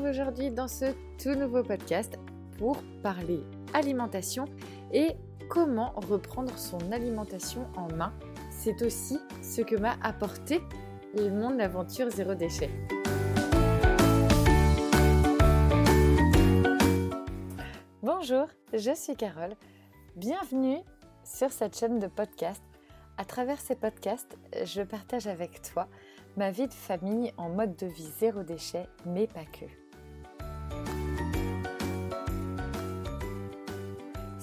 aujourd'hui dans ce tout nouveau podcast pour parler alimentation et comment reprendre son alimentation en main. C'est aussi ce que m'a apporté le monde zéro déchet. Bonjour, je suis Carole. Bienvenue sur cette chaîne de podcast. À travers ces podcasts, je partage avec toi ma vie de famille en mode de vie zéro déchet, mais pas que.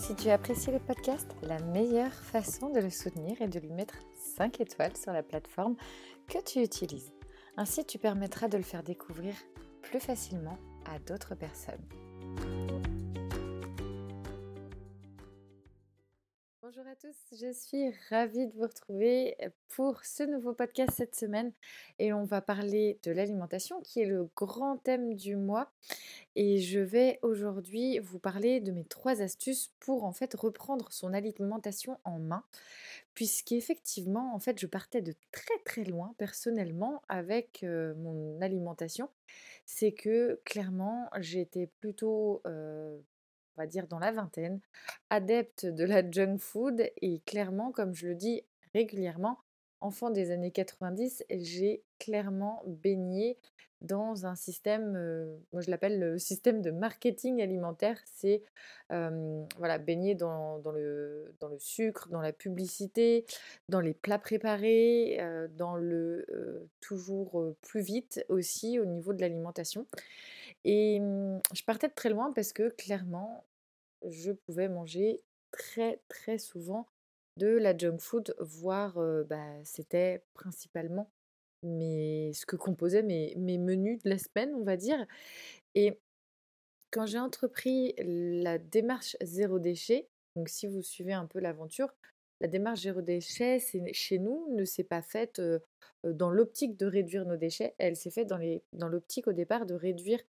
Si tu apprécies le podcast, la meilleure façon de le soutenir est de lui mettre 5 étoiles sur la plateforme que tu utilises. Ainsi, tu permettras de le faire découvrir plus facilement à d'autres personnes. Bonjour à tous, je suis ravie de vous retrouver pour ce nouveau podcast cette semaine et on va parler de l'alimentation qui est le grand thème du mois et je vais aujourd'hui vous parler de mes trois astuces pour en fait reprendre son alimentation en main puisqu'effectivement en fait je partais de très très loin personnellement avec mon alimentation. C'est que clairement j'étais plutôt va dire dans la vingtaine, adepte de la junk food et clairement, comme je le dis régulièrement, enfant des années 90, j'ai clairement baigné dans un système, moi je l'appelle le système de marketing alimentaire, c'est voilà, baigner dans, le, dans le sucre, dans la publicité, dans les plats préparés, dans le toujours plus vite aussi au niveau de l'alimentation. Et je partais très loin parce que clairement, je pouvais manger très très souvent de la junk food, voire bah, c'était principalement mes, ce que composaient mes, mes menus de la semaine, on va dire. Et quand j'ai entrepris la démarche zéro déchet, donc si vous suivez un peu l'aventure, la démarche zéro déchet, chez nous, ne s'est pas faite dans l'optique de réduire nos déchets, elle s'est faite dans, dans l'optique au départ de réduire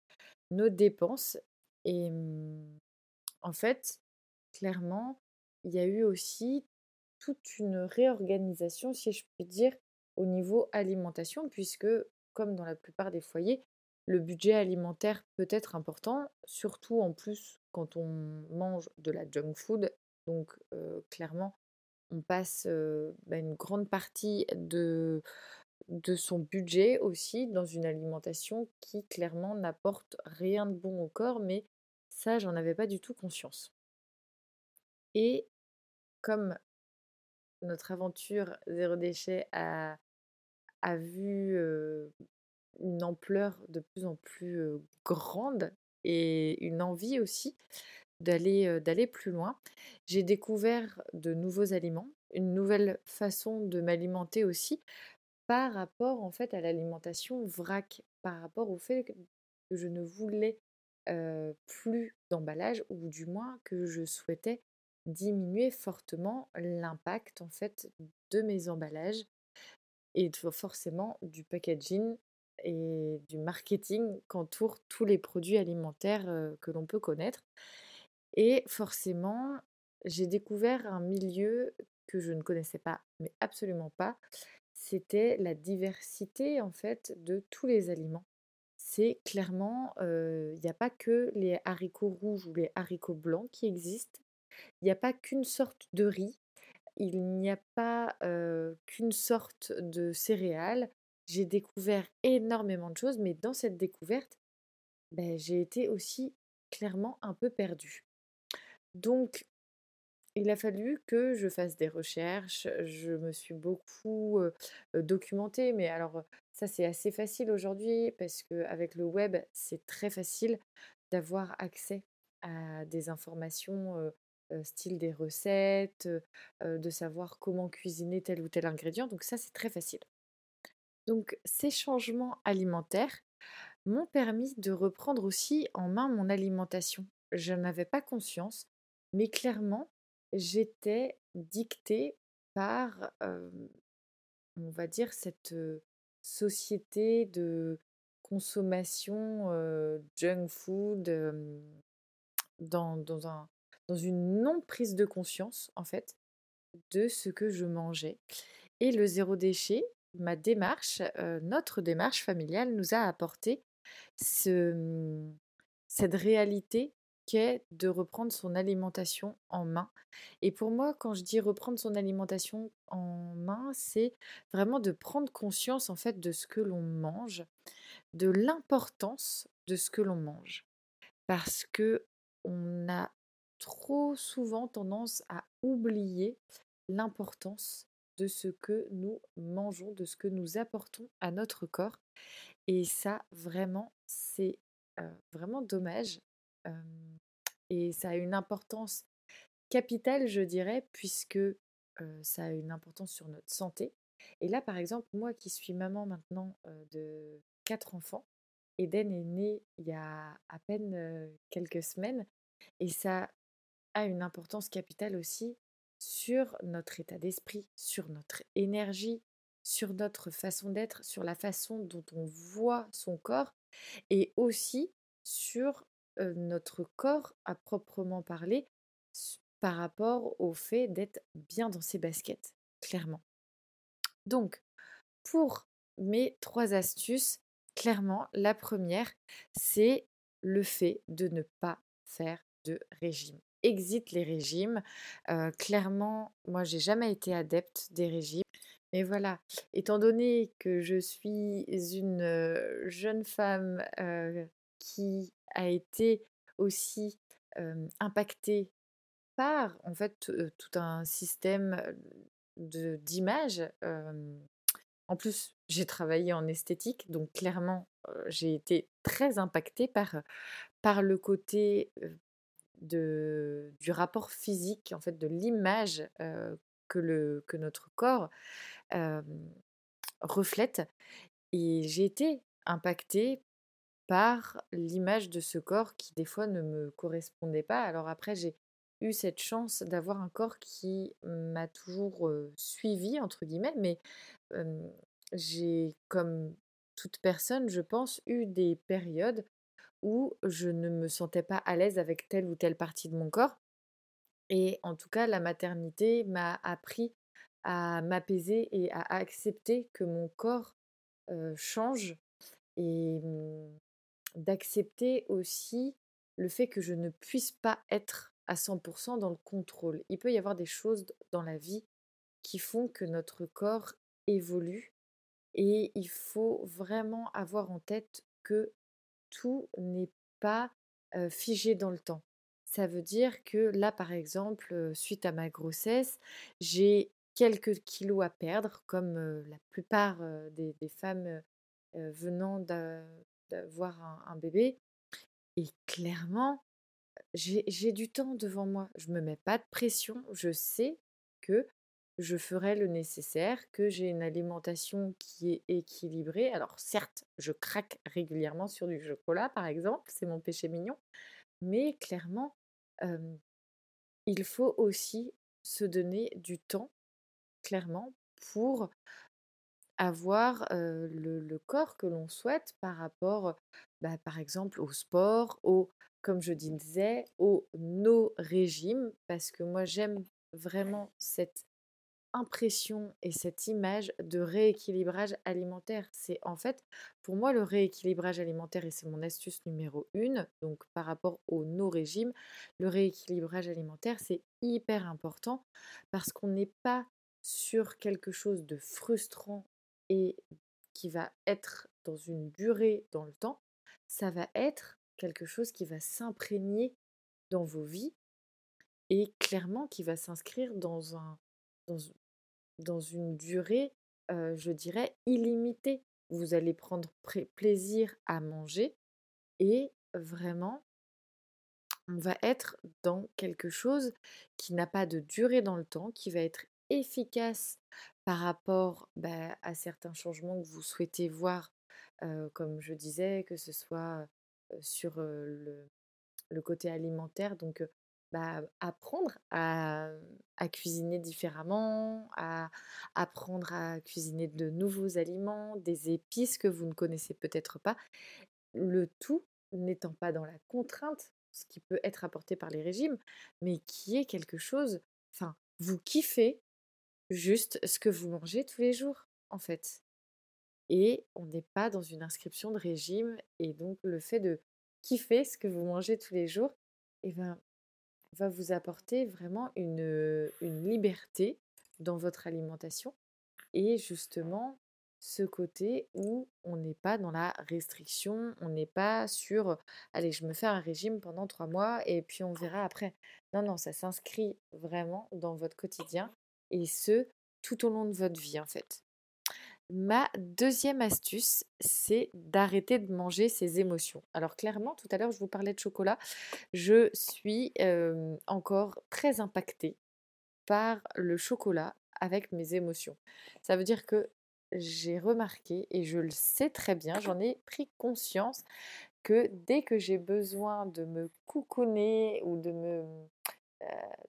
nos dépenses. Et mmh, en fait, clairement, il y a eu aussi toute une réorganisation, si je puis dire, au niveau alimentation, puisque, comme dans la plupart des foyers, le budget alimentaire peut être important, surtout en plus quand on mange de la junk food. Donc, clairement, on passe bah, une grande partie de, de son budget aussi dans une alimentation qui, clairement, n'apporte rien de bon au corps, mais ça, j'en avais pas du tout conscience. Et comme notre aventure zéro déchet a, a vu une ampleur de plus en plus grande et une envie aussi d'aller d'aller plus loin, j'ai découvert de nouveaux aliments, une nouvelle façon de m'alimenter aussi par rapport en fait à l'alimentation vrac, par rapport au fait que je ne voulais plus d'emballage ou du moins que je souhaitais diminuer fortement l'impact en fait de mes emballages et forcément du packaging et du marketing qu'entourent tous les produits alimentaires que l'on peut connaître. Et forcément, j'ai découvert un milieu que je ne connaissais pas, mais absolument pas. C'était la diversité en fait de tous les aliments c'est clairement, il n'y a pas que les haricots rouges ou les haricots blancs qui existent. Il n'y a pas qu'une sorte de riz. Il n'y a pas qu'une sorte de céréales. J'ai découvert énormément de choses, mais dans cette découverte, ben, j'ai été aussi clairement un peu perdue. Donc, il a fallu que je fasse des recherches, je me suis beaucoup documentée, mais alors ça c'est assez facile aujourd'hui parce qu'avec le web c'est très facile d'avoir accès à des informations style des recettes, de savoir comment cuisiner tel ou tel ingrédient, donc ça c'est très facile. Donc ces changements alimentaires m'ont permis de reprendre aussi en main mon alimentation. Je n'en avais pas conscience, mais clairement, j'étais dictée par, on va dire, cette société de consommation junk food dans, dans, un, dans une non-prise de conscience, en fait, de ce que je mangeais. Et le zéro déchet, ma démarche, notre démarche familiale nous a apporté ce, cette réalité de reprendre son alimentation en main. Et pour moi, quand je dis reprendre son alimentation en main, c'est vraiment de prendre conscience en fait de ce que l'on mange, de l'importance de ce que l'on mange. Parce que on a trop souvent tendance à oublier l'importance de ce que nous mangeons, de ce que nous apportons à notre corps. Et ça, vraiment, c'est euh, vraiment dommage. Et ça a une importance capitale, je dirais, puisque ça a une importance sur notre santé. Et là, par exemple, moi qui suis maman maintenant de quatre enfants, Eden est né il y a à peine quelques semaines, et ça a une importance capitale aussi sur notre état d'esprit, sur notre énergie, sur notre façon d'être, sur la façon dont on voit son corps et aussi sur notre corps à proprement parler par rapport au fait d'être bien dans ses baskets, clairement. Donc, pour mes trois astuces, clairement, la première, c'est le fait de ne pas faire de régime. Exit les régimes. clairement, moi, j'ai jamais été adepte des régimes. Mais voilà, étant donné que je suis une jeune femme qui a été aussi impactée par en fait tout un système de d'image. en plus, j'ai travaillé en esthétique, donc clairement, j'ai été très impactée par, par le côté de, du rapport physique, en fait, de l'image que, le, que notre corps reflète. Et j'ai été impactée par l'image de ce corps qui des fois ne me correspondait pas. Alors après, j'ai eu cette chance d'avoir un corps qui m'a toujours suivi, entre guillemets, mais j'ai, comme toute personne, je pense, eu des périodes où je ne me sentais pas à l'aise avec telle ou telle partie de mon corps. Et en tout cas, la maternité m'a appris à m'apaiser et à accepter que mon corps change et mmh, d'accepter aussi le fait que je ne puisse pas être à 100% dans le contrôle. Il peut y avoir des choses dans la vie qui font que notre corps évolue et il faut vraiment avoir en tête que tout n'est pas figé dans le temps. Ça veut dire que là, par exemple, suite à ma grossesse, j'ai quelques kilos à perdre, comme la plupart des, femmes venant d'avoir un, bébé. Et clairement, j'ai du temps devant moi. Je ne me mets pas de pression. Je sais que je ferai le nécessaire, que j'ai une alimentation qui est équilibrée. Alors certes, je craque régulièrement sur du chocolat, par exemple, c'est mon péché mignon, mais clairement, il faut aussi se donner du temps, clairement, pour avoir le, corps que l'on souhaite par rapport, bah, par exemple, au sport, au, comme je disais, au no régime, parce que moi j'aime vraiment cette impression et cette image de rééquilibrage alimentaire. C'est en fait, pour moi, le rééquilibrage alimentaire, et c'est mon astuce numéro une, donc par rapport au no-régime, le rééquilibrage alimentaire, c'est hyper important parce qu'on n'est pas sur quelque chose de frustrant et qui va être dans une durée dans le temps, ça va être quelque chose qui va s'imprégner dans vos vies et clairement qui va s'inscrire dans un, dans, une durée, je dirais, illimitée. Vous allez prendre plaisir à manger et vraiment, on va être dans quelque chose qui n'a pas de durée dans le temps, qui va être efficace par rapport bah, à certains changements que vous souhaitez voir, comme je disais, que ce soit sur le, côté alimentaire. Donc, bah, apprendre à, cuisiner différemment, à apprendre à cuisiner de nouveaux aliments, des épices que vous ne connaissez peut-être pas. Le tout n'étant pas dans la contrainte, ce qui peut être apporté par les régimes, mais qui est quelque chose, enfin, vous kiffez juste ce que vous mangez tous les jours, en fait. et on n'est pas dans une inscription de régime. Et donc le fait de kiffer ce que vous mangez tous les jours, eh ben, va vous apporter vraiment une, une liberté dans votre alimentation et justement ce côté où on n'est pas dans la restriction, on n'est pas sur allez, je me fais un régime pendant trois mois et puis on verra après. Non, non, ça s'inscrit vraiment dans votre quotidien et ce, tout au long de votre vie en fait. Ma deuxième astuce, c'est d'arrêter de manger ses émotions. Alors clairement, tout à l'heure, je vous parlais de chocolat. Je suis encore très impactée par le chocolat avec mes émotions. Ça veut dire que j'ai remarqué, et je le sais très bien, j'en ai pris conscience, que dès que j'ai besoin de me coucouner ou de me,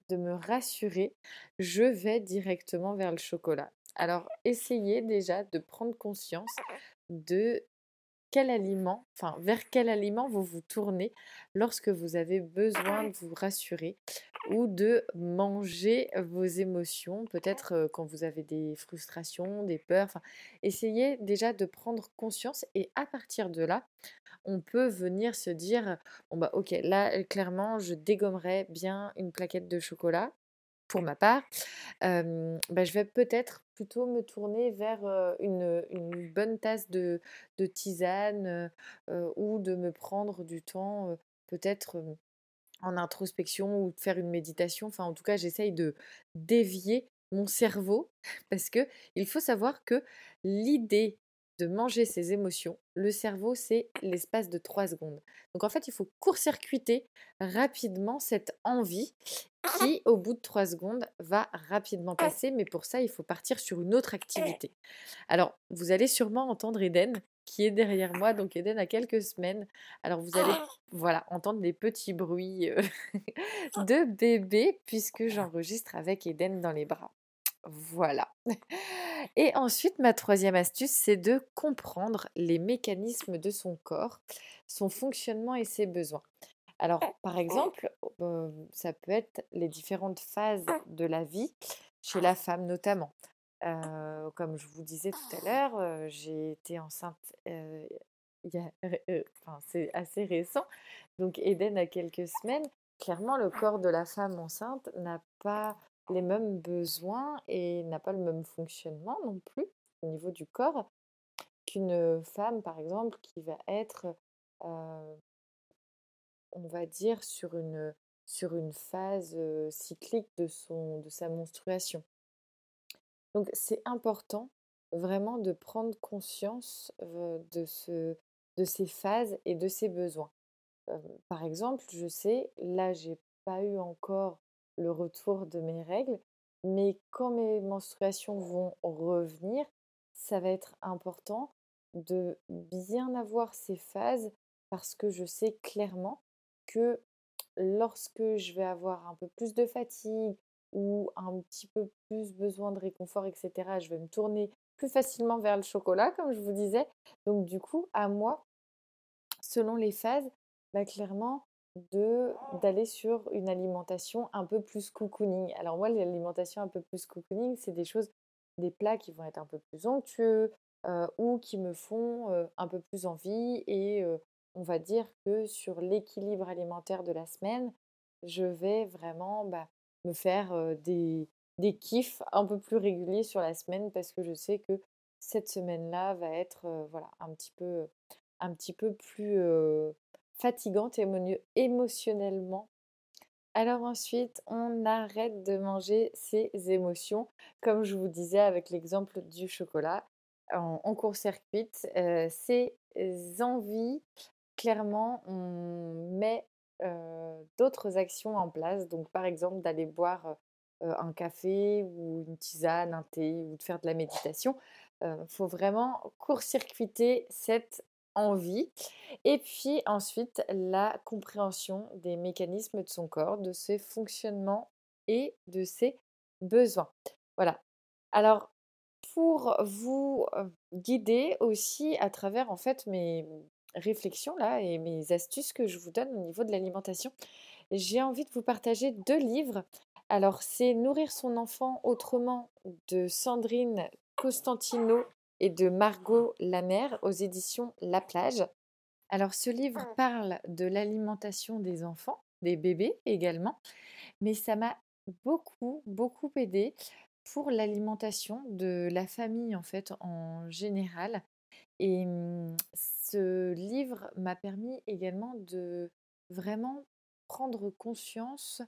de me rassurer, je vais directement vers le chocolat. Alors, essayez déjà de prendre conscience de quel aliment, enfin vers quel aliment vous vous tournez lorsque vous avez besoin de vous rassurer ou de manger vos émotions, peut-être quand vous avez des frustrations, des peurs. Essayez déjà de prendre conscience et à partir de là, on peut venir se dire bon bah ok là clairement je dégommerai bien une plaquette de chocolat pour ma part, bah, je vais peut-être plutôt me tourner vers une, bonne tasse de, tisane ou de me prendre du temps peut-être en introspection ou de faire une méditation. Enfin, en tout cas, j'essaye de dévier mon cerveau parce que il faut savoir que l'idée de manger ses émotions, le cerveau, c'est l'espace de 3 secondes. Donc en fait, il faut court-circuiter rapidement cette envie qui, au bout de 3 secondes, va rapidement passer. Mais pour ça, il faut partir sur une autre activité. Alors, vous allez sûrement entendre Eden qui est derrière moi. Donc Eden a quelques semaines. Alors vous allez voilà, entendre des petits bruits euh, de bébé puisque j'enregistre avec Eden dans les bras. Voilà. Et ensuite, ma troisième astuce, c'est de comprendre les mécanismes de son corps, son fonctionnement et ses besoins. Alors, par exemple, ça peut être les différentes phases de la vie, chez la femme notamment. comme je vous disais tout à l'heure, j'ai été enceinte, c'est assez récent, donc Eden a quelques semaines. Clairement, le corps de la femme enceinte n'a pas les mêmes besoins et n'a pas le même fonctionnement non plus au niveau du corps qu'une femme, par exemple, qui va être, on va dire, sur une, sur une phase cyclique de, son, de sa menstruation. Donc c'est important vraiment de prendre conscience de, ce, de ces phases et de ses besoins. par exemple, je sais, là, j'ai pas eu encore le retour de mes règles. Mais quand mes menstruations vont revenir, ça va être important de bien avoir ces phases parce que je sais clairement que lorsque je vais avoir un peu plus de fatigue ou un petit peu plus besoin de réconfort, etc., je vais me tourner plus facilement vers le chocolat, comme je vous disais. Donc du coup, à moi, selon les phases, bah, clairement, de d'aller sur une alimentation un peu plus cocooning. Alors moi, l'alimentation un peu plus cocooning, c'est des choses, des plats qui vont être un peu plus onctueux ou qui me font un peu plus envie. Et on va dire que sur l'équilibre alimentaire de la semaine, je vais vraiment bah, me faire des, des kiffs un peu plus réguliers sur la semaine parce que je sais que cette semaine-là va être voilà un petit peu un petit peu plus fatigante émotionnellement. Alors ensuite, on arrête de manger ses émotions, comme je vous disais avec l'exemple du chocolat. En, court-circuit, euh, ces envies, clairement, on met euh, d'autres actions en place. Donc par exemple, d'aller boire euh, un café ou une tisane, un thé ou de faire de la méditation. Il faut vraiment court-circuiter cette envie. Et puis ensuite, la compréhension des mécanismes de son corps, de ses fonctionnements et de ses besoins. Voilà. Alors, pour vous guider aussi à travers en fait mes réflexions là et mes astuces que je vous donne au niveau de l'alimentation, j'ai envie de vous partager deux livres. Alors, c'est Nourrir son enfant autrement de Sandrine Costantino et de Margot Lamère aux éditions La Plage. Alors ce livre parle de l'alimentation des enfants, des bébés également, mais ça m'a beaucoup, beaucoup aidé pour l'alimentation de la famille en fait en général. Et mmh, ce livre m'a permis également de vraiment prendre conscience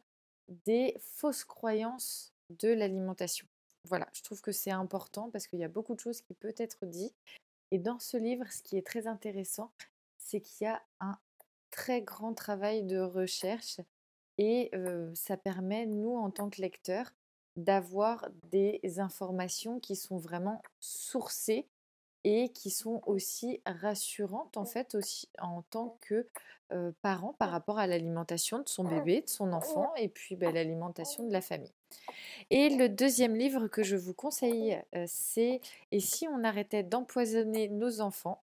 des fausses croyances de l'alimentation. Voilà, je trouve que c'est important parce qu'il y a beaucoup de choses qui peuvent être dites. Et dans ce livre, ce qui est très intéressant, c'est qu'il y a un très grand travail de recherche et ça permet, nous, en tant que lecteurs, d'avoir des informations qui sont vraiment sourcées et qui sont aussi rassurantes en fait aussi en tant que parent par rapport à l'alimentation de son bébé, de son enfant et puis bah, l'alimentation de la famille. Et le deuxième livre que je vous conseille, c'est Et si on arrêtait d'empoisonner nos enfants?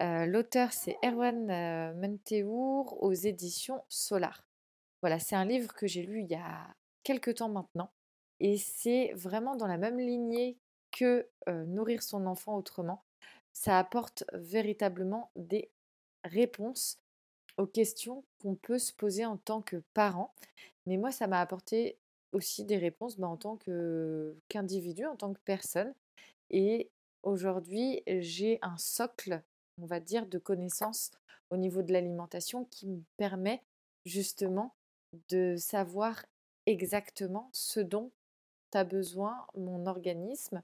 L'auteur, c'est Erwan Menteour aux éditions Solar. Voilà, c'est un livre que j'ai lu il y a quelques temps maintenant. Et c'est vraiment dans la même lignée que Nourrir son enfant autrement. Ça apporte véritablement des réponses aux questions qu'on peut se poser en tant que parent. Mais moi, ça m'a apporté aussi des réponses bah, en tant qu'individu, en tant que personne. Et aujourd'hui, j'ai un socle, on va dire, de connaissances au niveau de l'alimentation qui me permet justement de savoir exactement ce dont a besoin mon organisme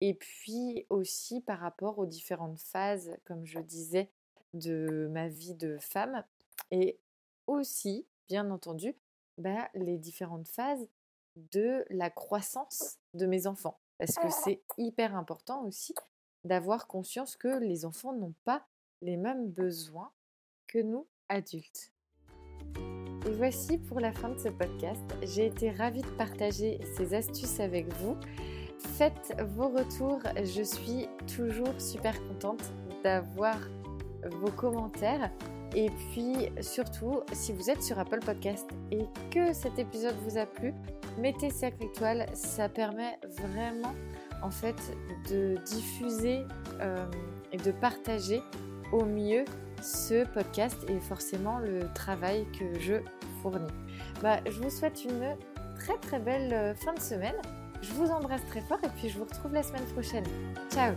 et puis aussi par rapport aux différentes phases, comme je disais, de ma vie de femme et aussi, bien entendu, bah, les différentes phases de la croissance de mes enfants. Parce que c'est hyper important aussi d'avoir conscience que les enfants n'ont pas les mêmes besoins que nous, adultes. Et voici pour la fin de ce podcast. J'ai été ravie de partager ces astuces avec vous. Faites vos retours, je suis toujours super contente d'avoir vos commentaires. Et puis surtout, si vous êtes sur Apple Podcast et que cet épisode vous a plu, mettez 5 étoiles. Ça permet vraiment en fait de diffuser euh, et de partager au mieux ce podcast et forcément le travail que je fournis. Bah, je vous souhaite une très très belle euh, fin de semaine. Je vous embrasse très fort et puis je vous retrouve la semaine prochaine. Ciao